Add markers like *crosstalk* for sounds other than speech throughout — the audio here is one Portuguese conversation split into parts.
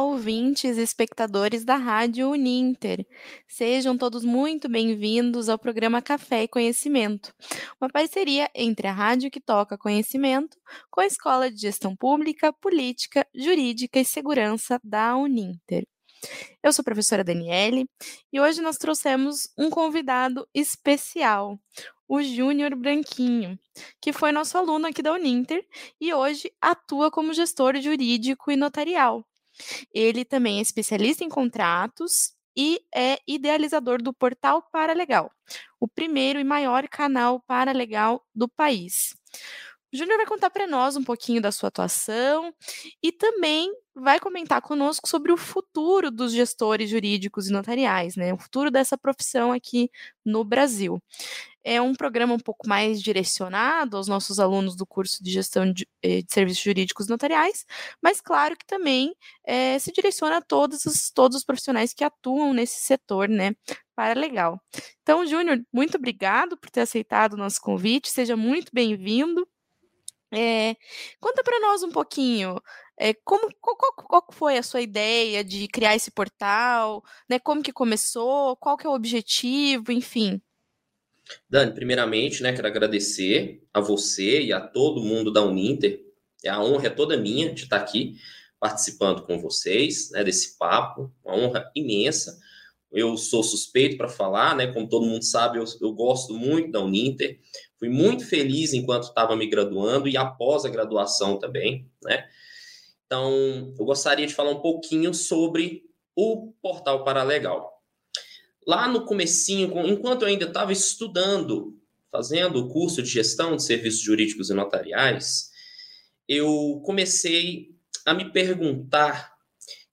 Ouvintes e espectadores da Rádio Uninter. Sejam todos muito bem-vindos ao programa Café e Conhecimento, uma parceria entre a Rádio que toca conhecimento com a Escola de Gestão Pública, Política, Jurídica e Segurança da Uninter. Eu sou a professora Daniele e hoje nós trouxemos um convidado especial, o Júnior Branquinho, que foi nosso aluno aqui da Uninter e hoje atua como gestor jurídico e notarial. Ele também é especialista em contratos e é idealizador do portal Paralegal, o primeiro e maior canal paralegal do país. Júnior vai contar para nós um pouquinho da sua atuação e também vai comentar conosco sobre o futuro dos gestores jurídicos e notariais, né? O futuro dessa profissão aqui no Brasil. É um programa um pouco mais direcionado aos nossos alunos do curso de gestão de, eh, de serviços jurídicos notariais, mas claro que também é, se direciona a todos os, todos os profissionais que atuam nesse setor, né? Para legal. Então, Júnior, muito obrigado por ter aceitado o nosso convite, seja muito bem-vindo. É, conta para nós um pouquinho, é, como, qual, qual, foi a sua ideia de criar esse portal, né? Como que começou, qual que é o objetivo, enfim. Dani, primeiramente, né, quero agradecer a você e a todo mundo da Uninter. É a honra é toda minha de estar aqui participando com vocês, né, desse papo, uma honra imensa. Eu sou suspeito para falar, né? Como todo mundo sabe, eu, eu gosto muito da Uninter. Fui muito feliz enquanto estava me graduando e após a graduação também, né? Então, eu gostaria de falar um pouquinho sobre o portal Paralegal. Lá no comecinho, enquanto eu ainda estava estudando, fazendo o curso de gestão de serviços jurídicos e notariais, eu comecei a me perguntar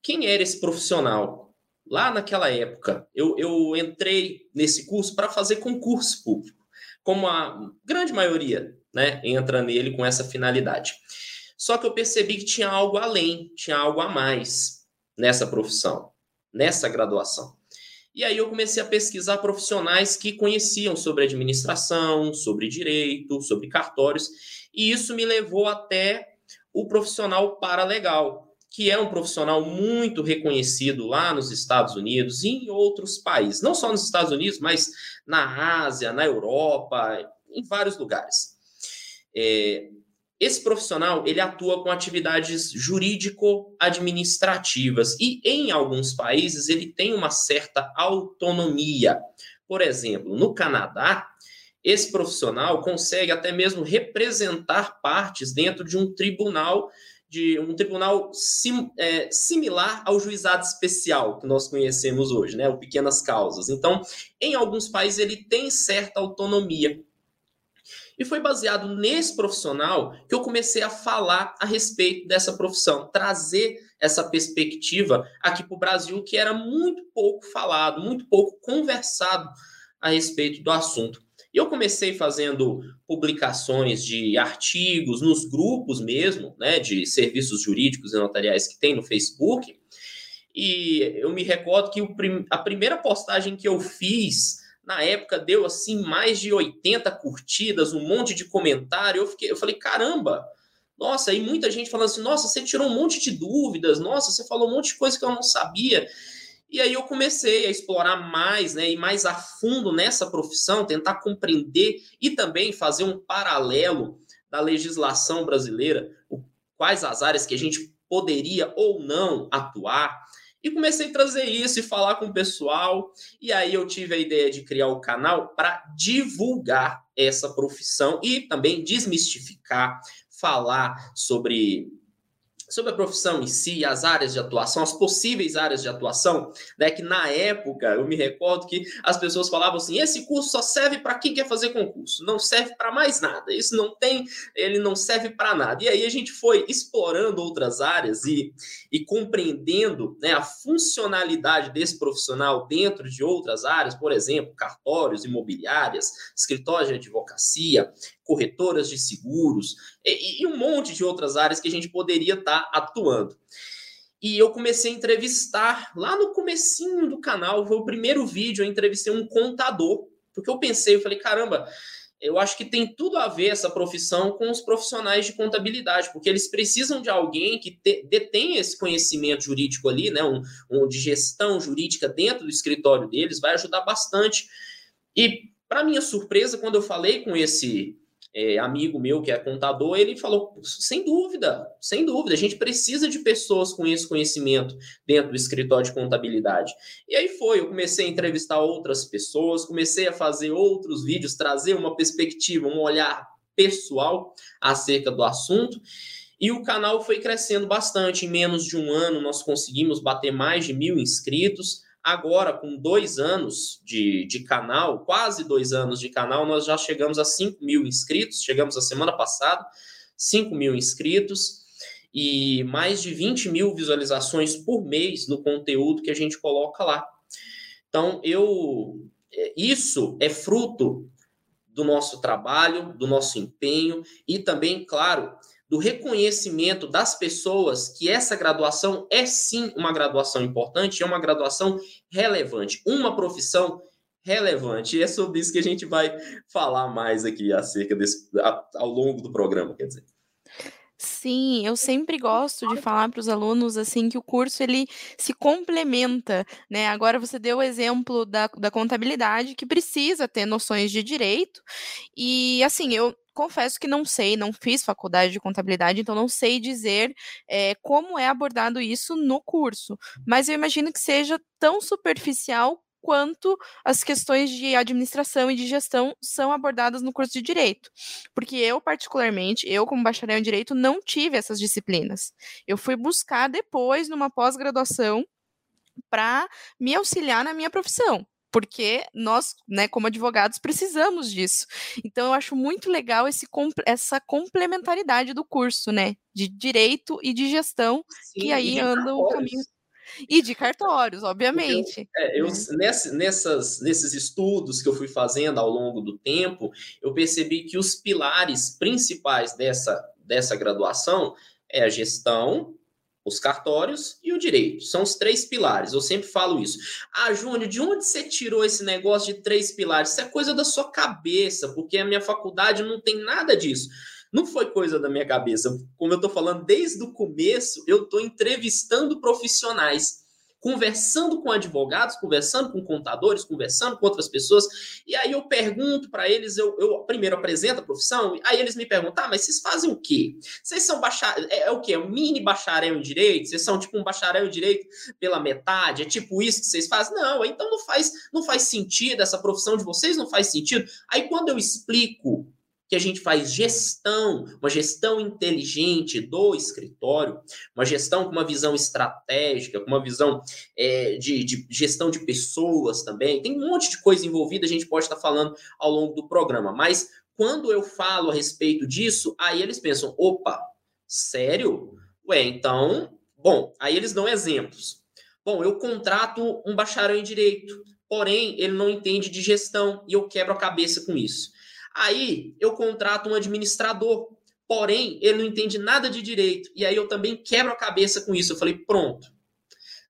quem era esse profissional. Lá naquela época, eu, eu entrei nesse curso para fazer concurso público como a grande maioria né, entra nele com essa finalidade. Só que eu percebi que tinha algo além, tinha algo a mais nessa profissão, nessa graduação. E aí eu comecei a pesquisar profissionais que conheciam sobre administração, sobre direito, sobre cartórios, e isso me levou até o profissional paralegal, que é um profissional muito reconhecido lá nos Estados Unidos e em outros países, não só nos Estados Unidos, mas na Ásia, na Europa, em vários lugares. É, esse profissional ele atua com atividades jurídico-administrativas e em alguns países ele tem uma certa autonomia. Por exemplo, no Canadá, esse profissional consegue até mesmo representar partes dentro de um tribunal de um tribunal sim, é, similar ao juizado especial que nós conhecemos hoje, né, o pequenas causas. Então, em alguns países ele tem certa autonomia. E foi baseado nesse profissional que eu comecei a falar a respeito dessa profissão, trazer essa perspectiva aqui para o Brasil, que era muito pouco falado, muito pouco conversado a respeito do assunto. E eu comecei fazendo publicações de artigos nos grupos mesmo, né, de serviços jurídicos e notariais que tem no Facebook. E eu me recordo que a primeira postagem que eu fiz na época deu assim mais de 80 curtidas, um monte de comentário. Eu fiquei, eu falei, caramba, nossa, e muita gente falando assim, nossa, você tirou um monte de dúvidas, nossa, você falou um monte de coisa que eu não sabia. E aí eu comecei a explorar mais, né, e mais a fundo nessa profissão, tentar compreender e também fazer um paralelo da legislação brasileira, quais as áreas que a gente poderia ou não atuar. E comecei a trazer isso e falar com o pessoal. E aí eu tive a ideia de criar o canal para divulgar essa profissão e também desmistificar, falar sobre sobre a profissão em si, as áreas de atuação, as possíveis áreas de atuação, né, que na época eu me recordo que as pessoas falavam assim: esse curso só serve para quem quer fazer concurso, não serve para mais nada. Isso não tem, ele não serve para nada. E aí a gente foi explorando outras áreas e, e compreendendo né, a funcionalidade desse profissional dentro de outras áreas, por exemplo, cartórios, imobiliárias, escritórios de advocacia, corretoras de seguros e, e um monte de outras áreas que a gente poderia estar tá atuando. E eu comecei a entrevistar lá no comecinho do canal, foi o primeiro vídeo, eu entrevistei um contador, porque eu pensei, eu falei, caramba, eu acho que tem tudo a ver essa profissão com os profissionais de contabilidade, porque eles precisam de alguém que te, detém esse conhecimento jurídico ali, né, um, um, de gestão jurídica dentro do escritório deles, vai ajudar bastante. E, para minha surpresa, quando eu falei com esse é, amigo meu que é contador, ele falou: sem dúvida, sem dúvida, a gente precisa de pessoas com esse conhecimento dentro do escritório de contabilidade. E aí foi, eu comecei a entrevistar outras pessoas, comecei a fazer outros vídeos, trazer uma perspectiva, um olhar pessoal acerca do assunto. E o canal foi crescendo bastante. Em menos de um ano, nós conseguimos bater mais de mil inscritos. Agora, com dois anos de, de canal, quase dois anos de canal, nós já chegamos a 5 mil inscritos. Chegamos a semana passada, 5 mil inscritos e mais de 20 mil visualizações por mês no conteúdo que a gente coloca lá. Então, eu é, isso é fruto do nosso trabalho, do nosso empenho e também, claro, do reconhecimento das pessoas que essa graduação é sim uma graduação importante, é uma graduação relevante, uma profissão relevante. E é sobre isso que a gente vai falar mais aqui acerca desse ao longo do programa, quer dizer. Sim, eu sempre gosto de falar para os alunos assim que o curso ele se complementa, né? Agora você deu o exemplo da, da contabilidade que precisa ter noções de direito e assim eu confesso que não sei, não fiz faculdade de contabilidade, então não sei dizer é, como é abordado isso no curso. Mas eu imagino que seja tão superficial quanto as questões de administração e de gestão são abordadas no curso de direito. Porque eu, particularmente, eu, como bacharel em direito, não tive essas disciplinas. Eu fui buscar depois, numa pós-graduação, para me auxiliar na minha profissão porque nós, né, como advogados, precisamos disso. Então, eu acho muito legal esse, essa complementaridade do curso, né, de direito e de gestão, Sim, que aí anda o caminho. E de cartórios, obviamente. Eu, é, eu nessa, nessas, nesses estudos que eu fui fazendo ao longo do tempo, eu percebi que os pilares principais dessa, dessa graduação é a gestão, os cartórios e o direito. São os três pilares. Eu sempre falo isso. Ah, Júnior, de onde você tirou esse negócio de três pilares? Isso é coisa da sua cabeça, porque a minha faculdade não tem nada disso. Não foi coisa da minha cabeça. Como eu estou falando desde o começo, eu estou entrevistando profissionais conversando com advogados, conversando com contadores, conversando com outras pessoas, e aí eu pergunto para eles, eu, eu, primeiro apresento a profissão, aí eles me perguntam, ah, mas vocês fazem o quê? Vocês são bacharel, é, é o quê? É um mini bacharel em direito? Vocês são tipo um bacharel em direito pela metade? É tipo isso que vocês fazem? Não, então não faz, não faz sentido, essa profissão de vocês não faz sentido. Aí quando eu explico que a gente faz gestão, uma gestão inteligente do escritório, uma gestão com uma visão estratégica, com uma visão é, de, de, gestão de pessoas também. Tem um monte de coisa envolvida, a gente pode estar falando ao longo do programa, mas quando eu falo a respeito disso, aí eles pensam: opa, sério? Ué, então, bom, aí eles dão exemplos. Bom, eu contrato um bacharel em direito, porém ele não entende de gestão e eu quebro a cabeça com isso. Aí eu contrato um administrador, porém ele não entende nada de direito. E aí eu também quebro a cabeça com isso. Eu falei, pronto.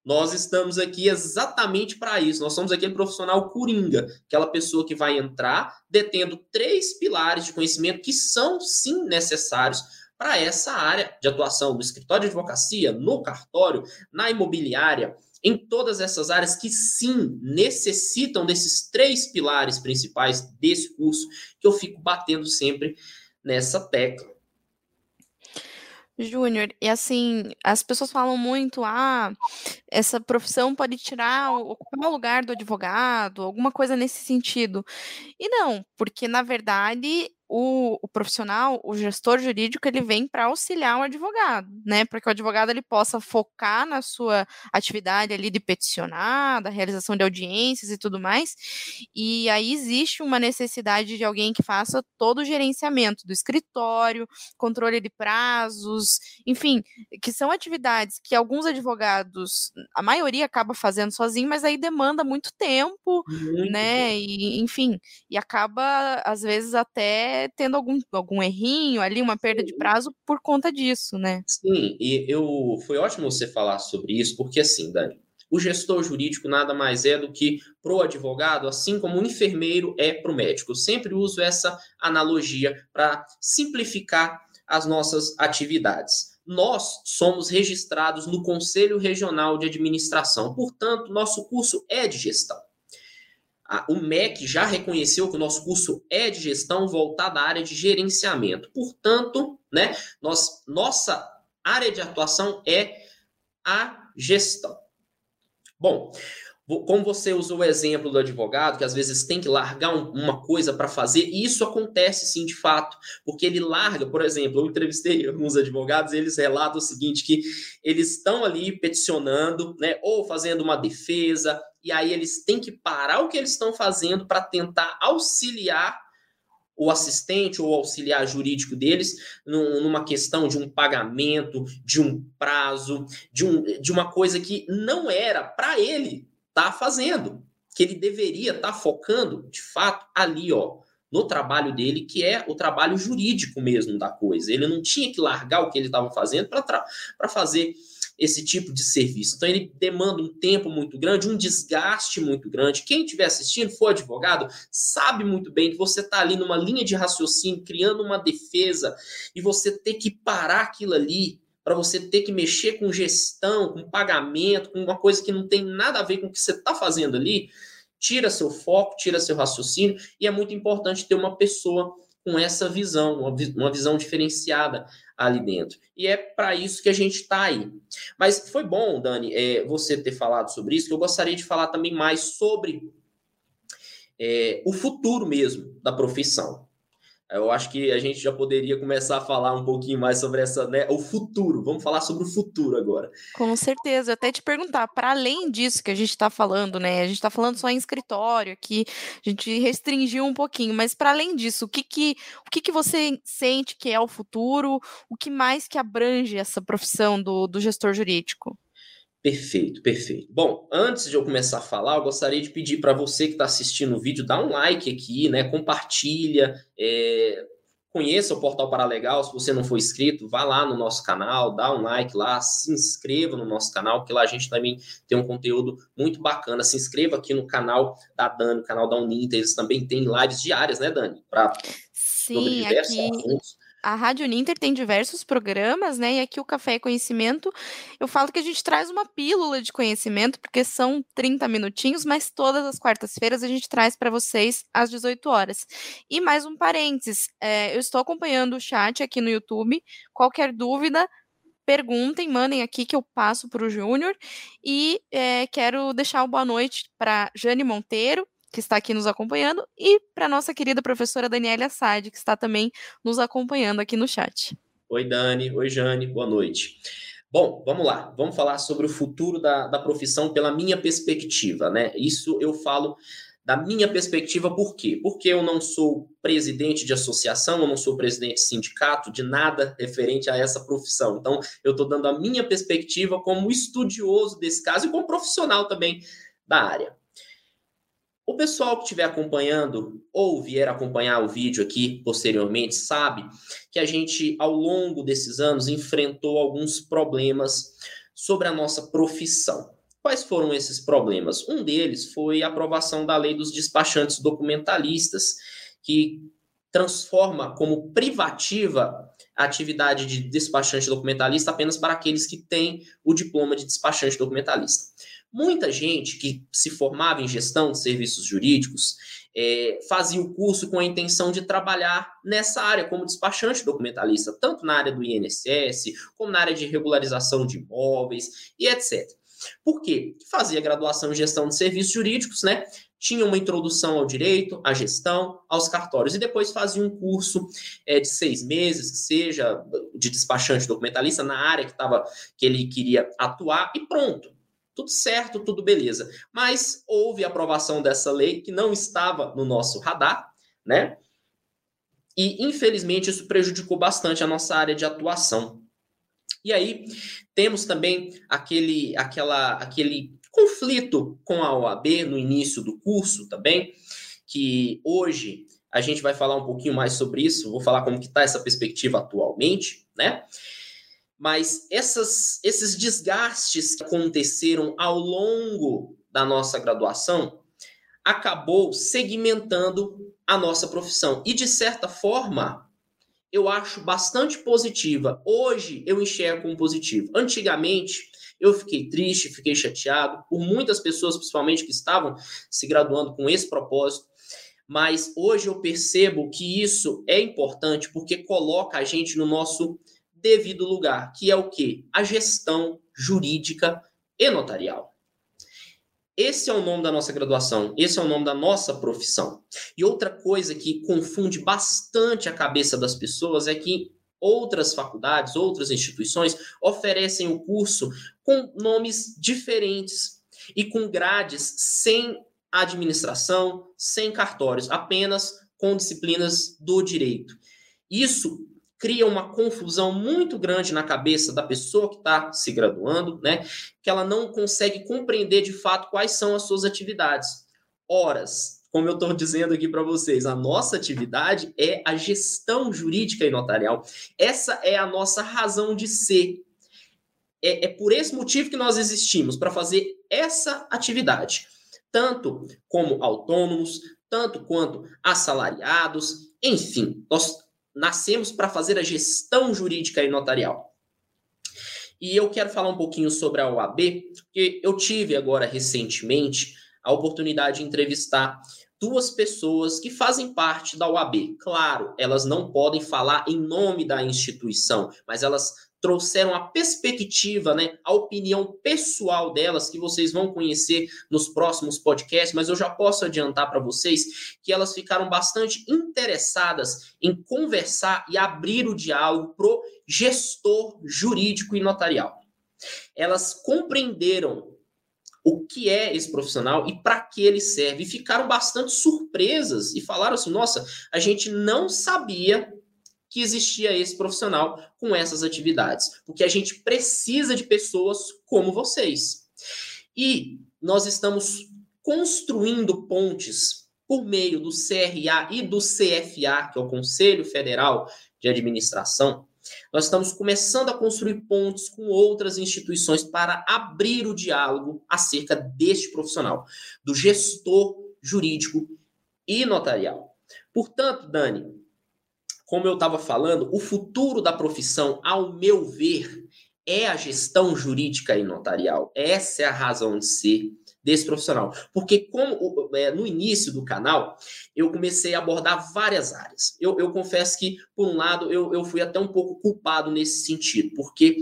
Nós estamos aqui exatamente para isso. Nós somos aquele profissional coringa, aquela pessoa que vai entrar detendo três pilares de conhecimento que são sim necessários para essa área de atuação do escritório de advocacia, no cartório, na imobiliária, em todas essas áreas que sim necessitam desses três pilares principais desse curso, que eu fico batendo sempre nessa tecla. Júnior, e assim, as pessoas falam muito, ah, essa profissão pode tirar, ocupar o lugar do advogado, alguma coisa nesse sentido. E não, porque na verdade o, o, profissional, o gestor jurídico, ele vem para auxiliar o advogado, né? Para que o advogado ele possa focar na sua atividade ali de peticionar, da realização de audiências e tudo mais. E aí existe uma necessidade de alguém que faça todo o gerenciamento do escritório, controle de prazos, enfim, que são atividades que alguns advogados, a maioria acaba fazendo sozinho, mas aí demanda muito tempo, muito né? E enfim, e acaba às vezes até tendo algum, algum errinho ali, uma perda de prazo por conta disso, né? Sim, e eu foi ótimo você falar sobre isso, porque assim, Dani, o gestor jurídico nada mais é do que pro advogado, assim como o enfermeiro é para o médico. Eu sempre uso essa analogia para simplificar as nossas atividades. Nós somos registrados no Conselho Regional de Administração, portanto, nosso curso é de gestão. O MEC já reconheceu que o nosso curso é de gestão voltada à área de gerenciamento. Portanto, né, nós, nossa área de atuação é a gestão. Bom, como você usou o exemplo do advogado, que às vezes tem que largar um, uma coisa para fazer, e isso acontece sim de fato, porque ele larga, por exemplo, eu entrevistei alguns advogados, eles relatam o seguinte: que eles estão ali peticionando, né, ou fazendo uma defesa, e aí eles têm que parar o que eles estão fazendo para tentar auxiliar o assistente ou auxiliar jurídico deles numa questão de um pagamento, de um prazo, de, um, de uma coisa que não era para ele estar tá fazendo, que ele deveria estar tá focando, de fato, ali, ó, no trabalho dele, que é o trabalho jurídico mesmo da coisa. Ele não tinha que largar o que ele estava fazendo para fazer esse tipo de serviço. Então, ele demanda um tempo muito grande, um desgaste muito grande. Quem estiver assistindo, for advogado, sabe muito bem que você está ali numa linha de raciocínio, criando uma defesa, e você ter que parar aquilo ali para você ter que mexer com gestão, com pagamento, com uma coisa que não tem nada a ver com o que você está fazendo ali, tira seu foco, tira seu raciocínio, e é muito importante ter uma pessoa com essa visão, uma visão diferenciada ali dentro. E é para isso que a gente está aí. Mas foi bom, Dani, é, você ter falado sobre isso, que eu gostaria de falar também mais sobre é, o futuro mesmo da profissão. Eu acho que a gente já poderia começar a falar um pouquinho mais sobre essa, né, o futuro. Vamos falar sobre o futuro agora. Com certeza. Até te perguntar, para além disso que a gente está falando, né? A gente está falando só em escritório aqui, a gente restringiu um pouquinho, mas para além disso, o que que, o que que você sente que é o futuro? O que mais que abrange essa profissão do, do gestor jurídico? Perfeito, perfeito. Bom, antes de eu começar a falar, eu gostaria de pedir para você que está assistindo o vídeo, dá um like aqui, né? Compartilha, é... conheça o Portal Paralegal. Se você não for inscrito, vá lá no nosso canal, dá um like lá, se inscreva no nosso canal, porque lá a gente também tem um conteúdo muito bacana. Se inscreva aqui no canal da Dani, no canal da Uninter, eles também têm lives diárias, né, Dani? Pra... Sim, aqui. Assuntos a Rádio Ninter tem diversos programas, né? E aqui o Café é Conhecimento, eu falo que a gente traz uma pílula de conhecimento, porque são 30 minutinhos, mas todas as quartas-feiras a gente traz para vocês às 18 horas. E mais um parênteses, é, eu estou acompanhando o chat aqui no YouTube. Qualquer dúvida, perguntem, mandem aqui que eu passo para o Júnior. E é, quero deixar uma boa noite para Jane Monteiro, que está aqui nos acompanhando, e para nossa querida professora Daniela Assad, que está também nos acompanhando aqui no chat. Oi, Dani. Oi, Jane. Boa noite. Bom, vamos lá. Vamos falar sobre o futuro da, da profissão pela minha perspectiva, né? Isso eu falo da minha perspectiva, por quê? Porque eu não sou presidente de associação, eu não sou presidente de sindicato, de nada referente a essa profissão. Então, eu estou dando a minha perspectiva como estudioso desse caso e como profissional também da área. O pessoal que estiver acompanhando ou vier acompanhar o vídeo aqui posteriormente sabe que a gente, ao longo desses anos, enfrentou alguns problemas sobre a nossa profissão. Quais foram esses problemas? Um deles foi a aprovação da lei dos despachantes documentalistas, que transforma como privativa a atividade de despachante documentalista apenas para aqueles que têm o diploma de despachante documentalista. Muita gente que se formava em gestão de serviços jurídicos é, fazia o curso com a intenção de trabalhar nessa área como despachante documentalista, tanto na área do INSS, como na área de regularização de imóveis e etc. Por quê? Fazia graduação em gestão de serviços jurídicos, né? Tinha uma introdução ao direito, à gestão, aos cartórios, e depois fazia um curso é, de seis meses, que seja de despachante documentalista, na área que, tava, que ele queria atuar, e pronto tudo certo, tudo beleza. Mas houve aprovação dessa lei que não estava no nosso radar, né? E infelizmente isso prejudicou bastante a nossa área de atuação. E aí temos também aquele, aquela, aquele conflito com a OAB no início do curso também, que hoje a gente vai falar um pouquinho mais sobre isso, vou falar como que está essa perspectiva atualmente, né? Mas essas, esses desgastes que aconteceram ao longo da nossa graduação acabou segmentando a nossa profissão. E, de certa forma, eu acho bastante positiva. Hoje eu enxergo como positivo. Antigamente, eu fiquei triste, fiquei chateado por muitas pessoas, principalmente que estavam se graduando com esse propósito. Mas hoje eu percebo que isso é importante porque coloca a gente no nosso devido lugar, que é o que? A gestão jurídica e notarial. Esse é o nome da nossa graduação, esse é o nome da nossa profissão. E outra coisa que confunde bastante a cabeça das pessoas é que outras faculdades, outras instituições oferecem o curso com nomes diferentes e com grades sem administração, sem cartórios, apenas com disciplinas do direito. Isso cria uma confusão muito grande na cabeça da pessoa que está se graduando, né? Que ela não consegue compreender de fato quais são as suas atividades. Horas, como eu estou dizendo aqui para vocês, a nossa atividade é a gestão jurídica e notarial. Essa é a nossa razão de ser. É, é por esse motivo que nós existimos, para fazer essa atividade. Tanto como autônomos, tanto quanto assalariados, enfim, nós nascemos para fazer a gestão jurídica e notarial. E eu quero falar um pouquinho sobre a OAB, porque eu tive agora recentemente a oportunidade de entrevistar duas pessoas que fazem parte da OAB. Claro, elas não podem falar em nome da instituição, mas elas trouxeram a perspectiva, né, a opinião pessoal delas, que vocês vão conhecer nos próximos podcasts, mas eu já posso adiantar para vocês que elas ficaram bastante interessadas em conversar e abrir o diálogo pro gestor jurídico e notarial. Elas compreenderam o que é esse profissional e para que ele serve, e ficaram bastante surpresas e falaram assim: nossa, a gente não sabia que existia esse profissional com essas atividades, porque a gente precisa de pessoas como vocês. E nós estamos construindo pontes por meio do CRA e do CFA, que é o Conselho Federal de Administração. Nós estamos começando a construir pontes com outras instituições para abrir o diálogo acerca deste profissional, do gestor jurídico e notarial. Portanto, Dani, como eu estava falando, o futuro da profissão, ao meu ver, é a gestão jurídica e notarial. Essa é a razão de ser desse profissional. Porque como é, no início do canal, eu comecei a abordar várias áreas. Eu, eu confesso que, por um lado, eu, eu fui até um pouco culpado nesse sentido, porque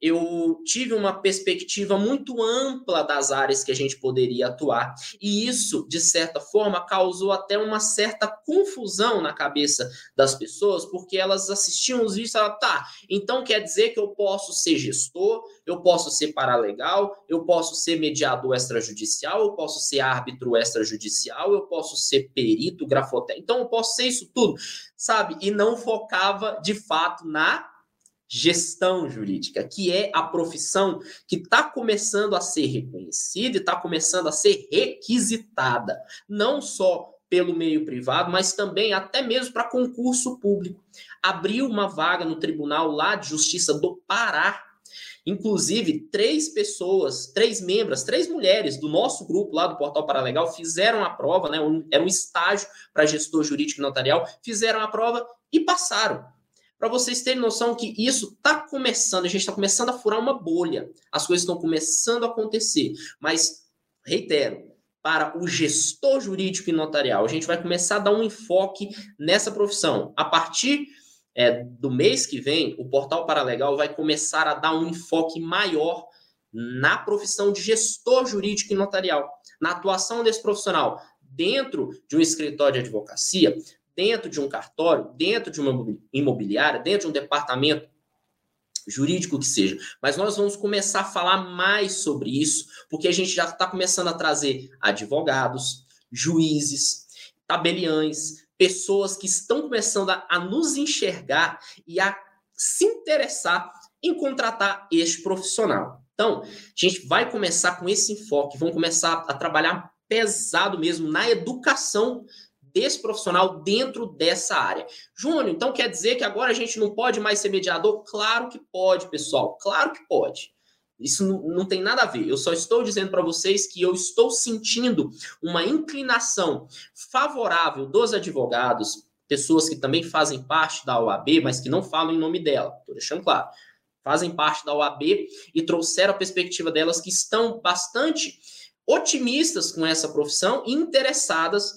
eu tive uma perspectiva muito ampla das áreas que a gente poderia atuar. E isso, de certa forma, causou até uma certa confusão na cabeça das pessoas, porque elas assistiam os vídeos e falavam, tá, então quer dizer que eu posso ser gestor, eu posso ser paralegal, eu posso ser mediador extrajudicial, eu posso ser árbitro extrajudicial, eu posso ser perito, grafotécnico, então eu posso ser isso tudo, sabe? E não focava de fato na gestão jurídica, que é a profissão que está começando a ser reconhecida e está começando a ser requisitada, não só pelo meio privado, mas também até mesmo para concurso público. Abriu uma vaga no Tribunal lá de Justiça do Pará. Inclusive, três pessoas, três membros, três mulheres do nosso grupo lá do Portal Paralegal fizeram a prova, né? Era um estágio para gestor jurídico notarial, fizeram a prova e passaram para vocês terem noção que isso está começando, a gente está começando a furar uma bolha, as coisas estão começando a acontecer. Mas, reitero, para o gestor jurídico e notarial, a gente vai começar a dar um enfoque nessa profissão. A partir é, do mês que vem, o Portal Paralegal vai começar a dar um enfoque maior na profissão de gestor jurídico e notarial, na atuação desse profissional dentro de um escritório de advocacia, dentro de um cartório, dentro de uma imobiliária, dentro de um departamento jurídico que seja. Mas nós vamos começar a falar mais sobre isso, porque a gente já está começando a trazer advogados, juízes, tabeliães, pessoas que estão começando a, a nos enxergar e a se interessar em contratar este profissional. Então, a gente vai começar com esse enfoque, vamos começar a trabalhar pesado mesmo na educação desse profissional dentro dessa área. Júnior, então quer dizer que agora a gente não pode mais ser mediador? Claro que pode, pessoal, claro que pode. Isso não, não tem nada a ver. Eu só estou dizendo para vocês que eu estou sentindo uma inclinação favorável dos advogados, pessoas que também fazem parte da OAB, mas que não falam em nome dela. Estou deixando claro. Fazem parte da OAB e trouxeram a perspectiva delas que estão bastante otimistas com essa profissão e interessadas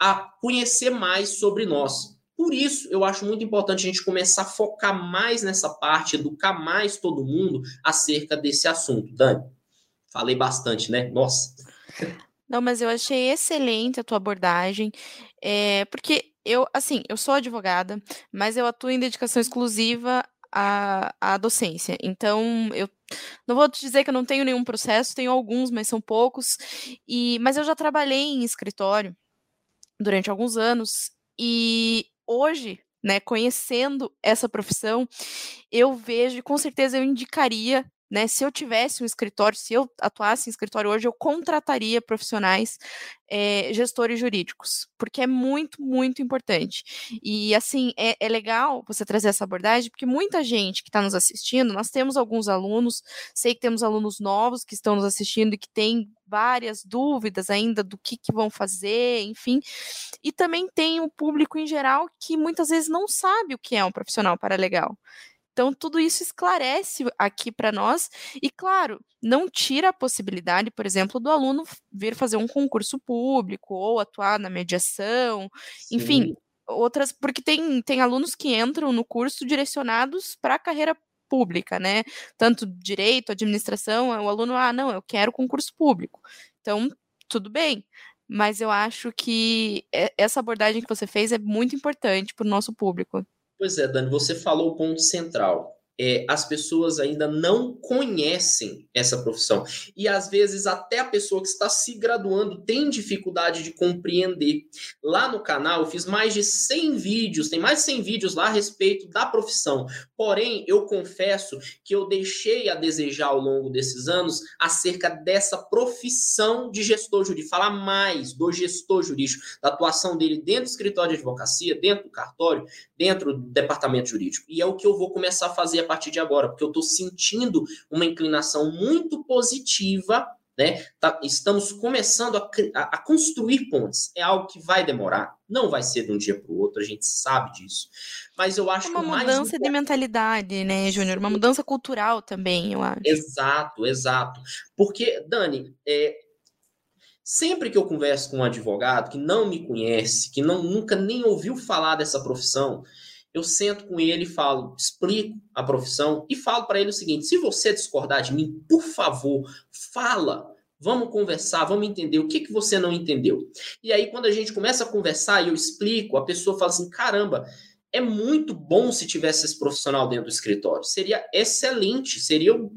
a conhecer mais sobre nós. Por isso, eu acho muito importante a gente começar a focar mais nessa parte, educar mais todo mundo acerca desse assunto. Dani, falei bastante, né? Nossa. Não, mas eu achei excelente a tua abordagem, é, porque eu, assim, eu sou advogada, mas eu atuo em dedicação exclusiva à, à docência. Então, eu não vou te dizer que eu não tenho nenhum processo, tenho alguns, mas são poucos. E, mas eu já trabalhei em escritório durante alguns anos e hoje, né, conhecendo essa profissão, eu vejo, com certeza eu indicaria né, se eu tivesse um escritório, se eu atuasse em escritório hoje, eu contrataria profissionais é, gestores jurídicos, porque é muito, muito importante. E assim, é, é legal você trazer essa abordagem, porque muita gente que está nos assistindo, nós temos alguns alunos, sei que temos alunos novos que estão nos assistindo e que têm várias dúvidas ainda do que, que vão fazer, enfim. E também tem o público em geral que muitas vezes não sabe o que é um profissional paralegal. Então, tudo isso esclarece aqui para nós, e claro, não tira a possibilidade, por exemplo, do aluno vir fazer um concurso público ou atuar na mediação, Sim. enfim, outras, porque tem, tem alunos que entram no curso direcionados para a carreira pública, né? Tanto direito, administração, o aluno, ah, não, eu quero concurso público. Então, tudo bem. Mas eu acho que essa abordagem que você fez é muito importante para o nosso público. Pois é, Dani, você falou o ponto central é, as pessoas ainda não conhecem essa profissão. E às vezes até a pessoa que está se graduando tem dificuldade de compreender. Lá no canal eu fiz mais de 100 vídeos, tem mais de 100 vídeos lá a respeito da profissão. Porém, eu confesso que eu deixei a desejar ao longo desses anos acerca dessa profissão de gestor jurídico, falar mais do gestor jurídico, da atuação dele dentro do escritório de advocacia, dentro do cartório, dentro do departamento jurídico. E é o que eu vou começar a fazer a partir de agora, porque eu estou sentindo uma inclinação muito positiva né? Tá, estamos começando a, a, construir pontes. É algo que vai demorar, não vai ser de um dia para o outro, a gente sabe disso. Mas eu acho é uma que uma mudança de mentalidade, né, Júnior? Uma mudança cultural também, eu acho. Exato, exato. Porque, Dani, é, sempre que eu converso com um advogado que não me conhece, que não nunca nem ouviu falar dessa profissão, eu sento com ele falo, explico a profissão e falo para ele o seguinte: se você discordar de mim, por favor, fala. Vamos conversar, vamos entender o que, que você não entendeu. E aí, quando a gente começa a conversar e eu explico, a pessoa fala assim: caramba, é muito bom se tivesse esse profissional dentro do escritório. Seria excelente, seria o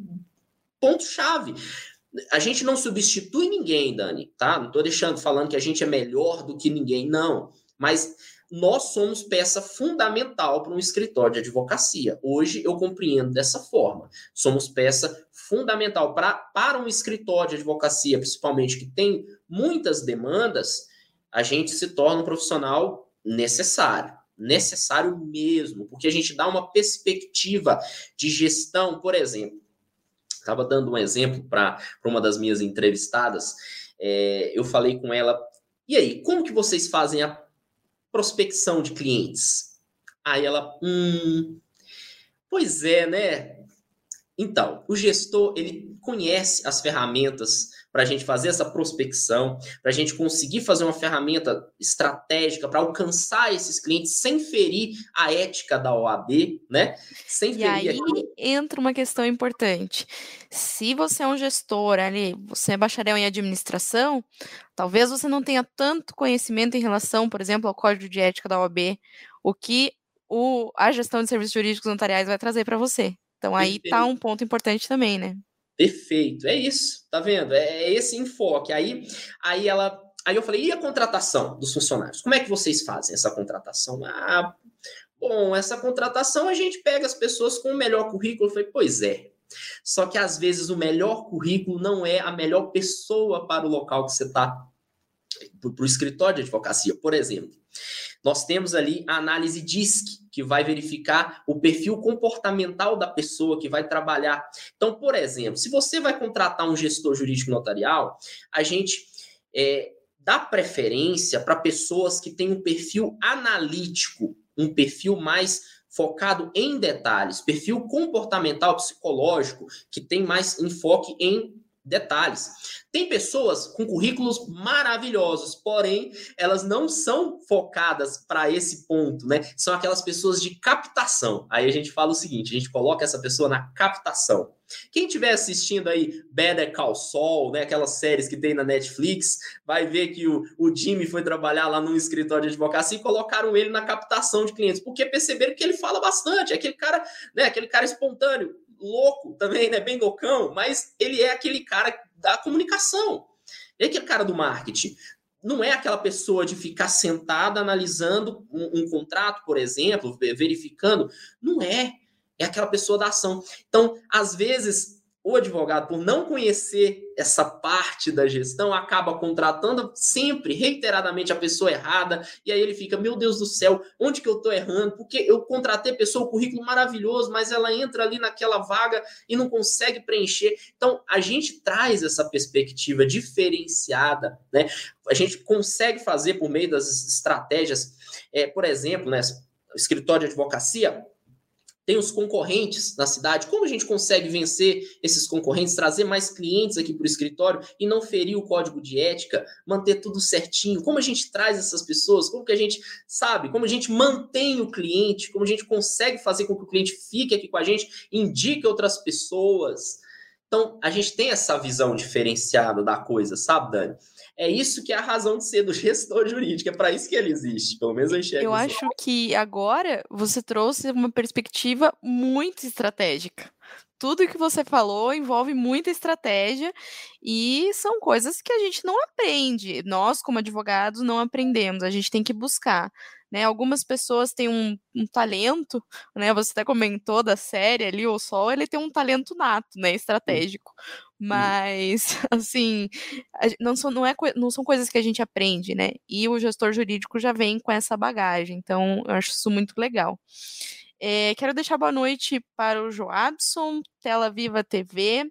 ponto-chave. A gente não substitui ninguém, Dani, tá? Não estou deixando falando que a gente é melhor do que ninguém, não. Mas nós somos peça fundamental para um escritório de advocacia. Hoje eu compreendo dessa forma. Somos peça fundamental pra, para um escritório de advocacia, principalmente que tem muitas demandas, a gente se torna um profissional necessário. Necessário mesmo, porque a gente dá uma perspectiva de gestão, por exemplo. Estava dando um exemplo para uma das minhas entrevistadas. É, eu falei com ela, e aí, como que vocês fazem a prospecção de clientes. Aí ela, hum, pois é, né? Então, o gestor ele conhece as ferramentas para a gente fazer essa prospecção, para a gente conseguir fazer uma ferramenta estratégica para alcançar esses clientes sem ferir a ética da OAB, né? Sem e ferir. aí aquilo. entra uma questão importante. Se você é um gestor ali, você é bacharel em administração, talvez você não tenha tanto conhecimento em relação, por exemplo, ao código de ética da OAB, o que o, a gestão de serviços jurídicos notariais vai trazer para você. Então aí está um ponto importante também, né? Perfeito, é isso, tá vendo? É, é esse enfoque. Aí, aí ela, aí eu falei, e a contratação dos funcionários? Como é que vocês fazem essa contratação? Ah, bom, essa contratação a gente pega as pessoas com o melhor currículo. Eu falei, pois é. Só que às vezes o melhor currículo não é a melhor pessoa para o local que você está. para o escritório de advocacia, por exemplo. Nós temos ali a análise DISC, que vai verificar o perfil comportamental da pessoa que vai trabalhar. Então, por exemplo, se você vai contratar um gestor jurídico notarial, a gente é, dá preferência para pessoas que têm um perfil analítico, um perfil mais focado em detalhes, perfil comportamental psicológico, que tem mais enfoque em detalhes. Tem pessoas com currículos maravilhosos, porém, elas não são focadas para esse ponto, né? São aquelas pessoas de captação. Aí a gente fala o seguinte, a gente coloca essa pessoa na captação. Quem estiver assistindo aí Better Call Saul, né, aquelas séries que tem na Netflix, vai ver que o, o Jimmy foi trabalhar lá num escritório de advocacia e colocaram ele na captação de clientes, porque perceberam que ele fala bastante, é aquele cara, né, aquele cara espontâneo, louco também, né, bem loucão, mas ele é aquele cara da comunicação. É aquele cara do marketing. Não é aquela pessoa de ficar sentada analisando um, um contrato, por exemplo, verificando. Não é. É aquela pessoa da ação. Então, às vezes, o advogado, por não conhecer essa parte da gestão, acaba contratando sempre, reiteradamente, a pessoa errada, e aí ele fica, meu Deus do céu, onde que eu estou errando? Porque eu contratei a pessoa, o currículo maravilhoso, mas ela entra ali naquela vaga e não consegue preencher. Então, a gente traz essa perspectiva diferenciada, né? A gente consegue fazer por meio das estratégias, é, por exemplo, né, escritório de advocacia, tem os concorrentes na cidade. Como a gente consegue vencer esses concorrentes, trazer mais clientes aqui para o escritório e não ferir o código de ética, manter tudo certinho? Como a gente traz essas pessoas? Como que a gente sabe? Como a gente mantém o cliente? Como a gente consegue fazer com que o cliente fique aqui com a gente, indique outras pessoas? Então, a gente tem essa visão diferenciada da coisa, sabe, Dani? É isso que é a razão de ser do gestor jurídico, é para isso que ele existe, pelo menos eu enxergo. Eu acho que agora você trouxe uma perspectiva muito estratégica. Tudo que você falou envolve muita estratégia e são coisas que a gente não aprende. Nós, como advogados, não aprendemos, a gente tem que buscar. Né? Algumas pessoas têm um, um, talento, né? Você até comentou da série ali, o Sol, ele tem um talento nato, né? Estratégico. Mas, *laughs* assim, não são, não, é, não são coisas que a gente aprende, né? E o gestor jurídico já vem com essa bagagem. Então, eu acho isso muito legal. É, quero deixar boa noite para o Joabson, Tela Viva TV.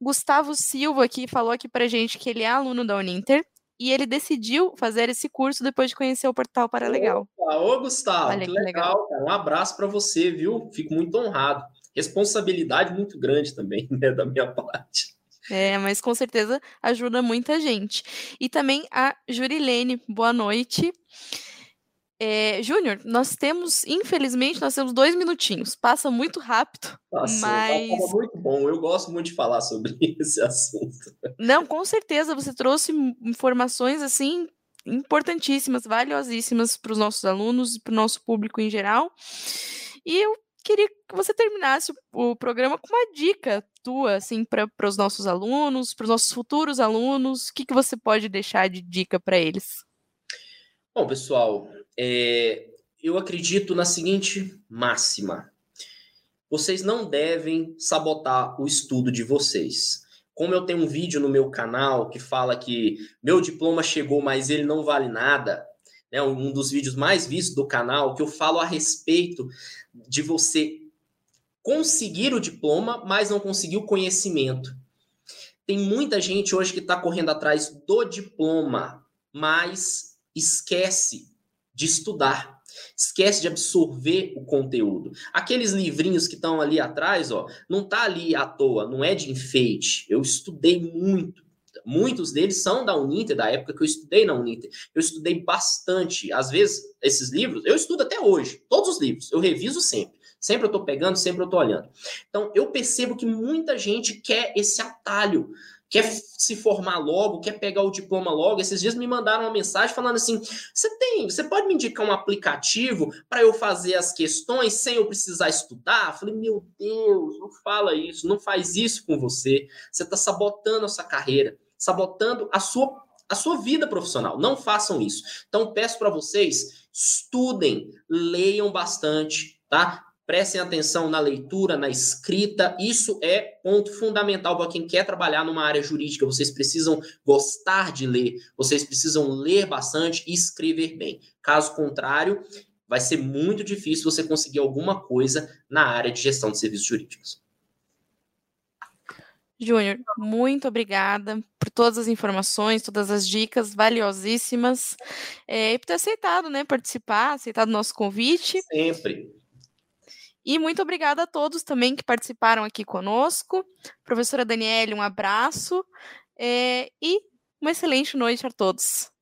Gustavo Silva aqui falou aqui para gente que ele é aluno da Uninter e ele decidiu fazer esse curso depois de conhecer o portal Paralegal. Opa, ô, Gustavo, Olha, que, que legal, legal. Um abraço para você, viu? Fico muito honrado. Responsabilidade muito grande também, *laughs* né, da minha parte. É, mas com certeza ajuda muita gente. E também a Jurilene, boa noite. É, Júnior, nós temos, infelizmente, nós temos dois minutinhos. Passa muito rápido, Nossa, mas... Tá muito bom. Eu gosto muito de falar sobre *laughs* esse assunto. Não, com certeza. Você trouxe informações, assim, importantíssimas, valiosíssimas para os nossos alunos e para o nosso público em geral. E eu queria que você terminasse o programa com uma dica tua, assim, para os nossos alunos, para os nossos futuros alunos. O que, que você pode deixar de dica para eles? Bom, pessoal, é, eu acredito na seguinte máxima: vocês não devem sabotar o estudo de vocês. Como eu tenho um vídeo no meu canal que fala que meu diploma chegou, mas ele não vale nada, né, um dos vídeos mais vistos do canal, que eu falo a respeito de você conseguir o diploma, mas não conseguir o conhecimento. Tem muita gente hoje que está correndo atrás do diploma, mas esquece de estudar, esquece de absorver o conteúdo. Aqueles livrinhos que estão ali atrás, ó, não tá ali à toa, não é de enfeite. Eu estudei muito. Muitos deles são da Uninter, da época que eu estudei na Uninter. Eu estudei bastante. Às vezes, esses livros, eu estudo até hoje, todos os livros, eu reviso sempre. Sempre eu estou pegando, sempre eu estou olhando. Então, eu percebo que muita gente quer esse atalho quer se formar logo, quer pegar o diploma logo. Esses dias me mandaram uma mensagem falando assim: você tem, você pode me indicar um aplicativo para eu fazer as questões sem eu precisar estudar? Eu falei, meu Deus, não fala isso, não faz isso com você. Você está sabotando a sua carreira, sabotando a sua a sua vida profissional. Não façam isso. Então peço para vocês, estudem, leiam bastante, tá? Prestem atenção na leitura, na escrita. Isso é ponto fundamental para quem quer trabalhar numa área jurídica. Vocês precisam gostar de ler, vocês precisam ler bastante e escrever bem. Caso contrário, vai ser muito difícil você conseguir alguma coisa na área de gestão de serviços jurídicos. Júnior, muito obrigada por todas as informações, todas as dicas valiosíssimas é, e por ter aceitado, né, participar, aceitado o nosso convite. Sempre. E muito obrigada a todos também que participaram aqui conosco. Professora Daniele, um abraço é, e uma excelente noite a todos.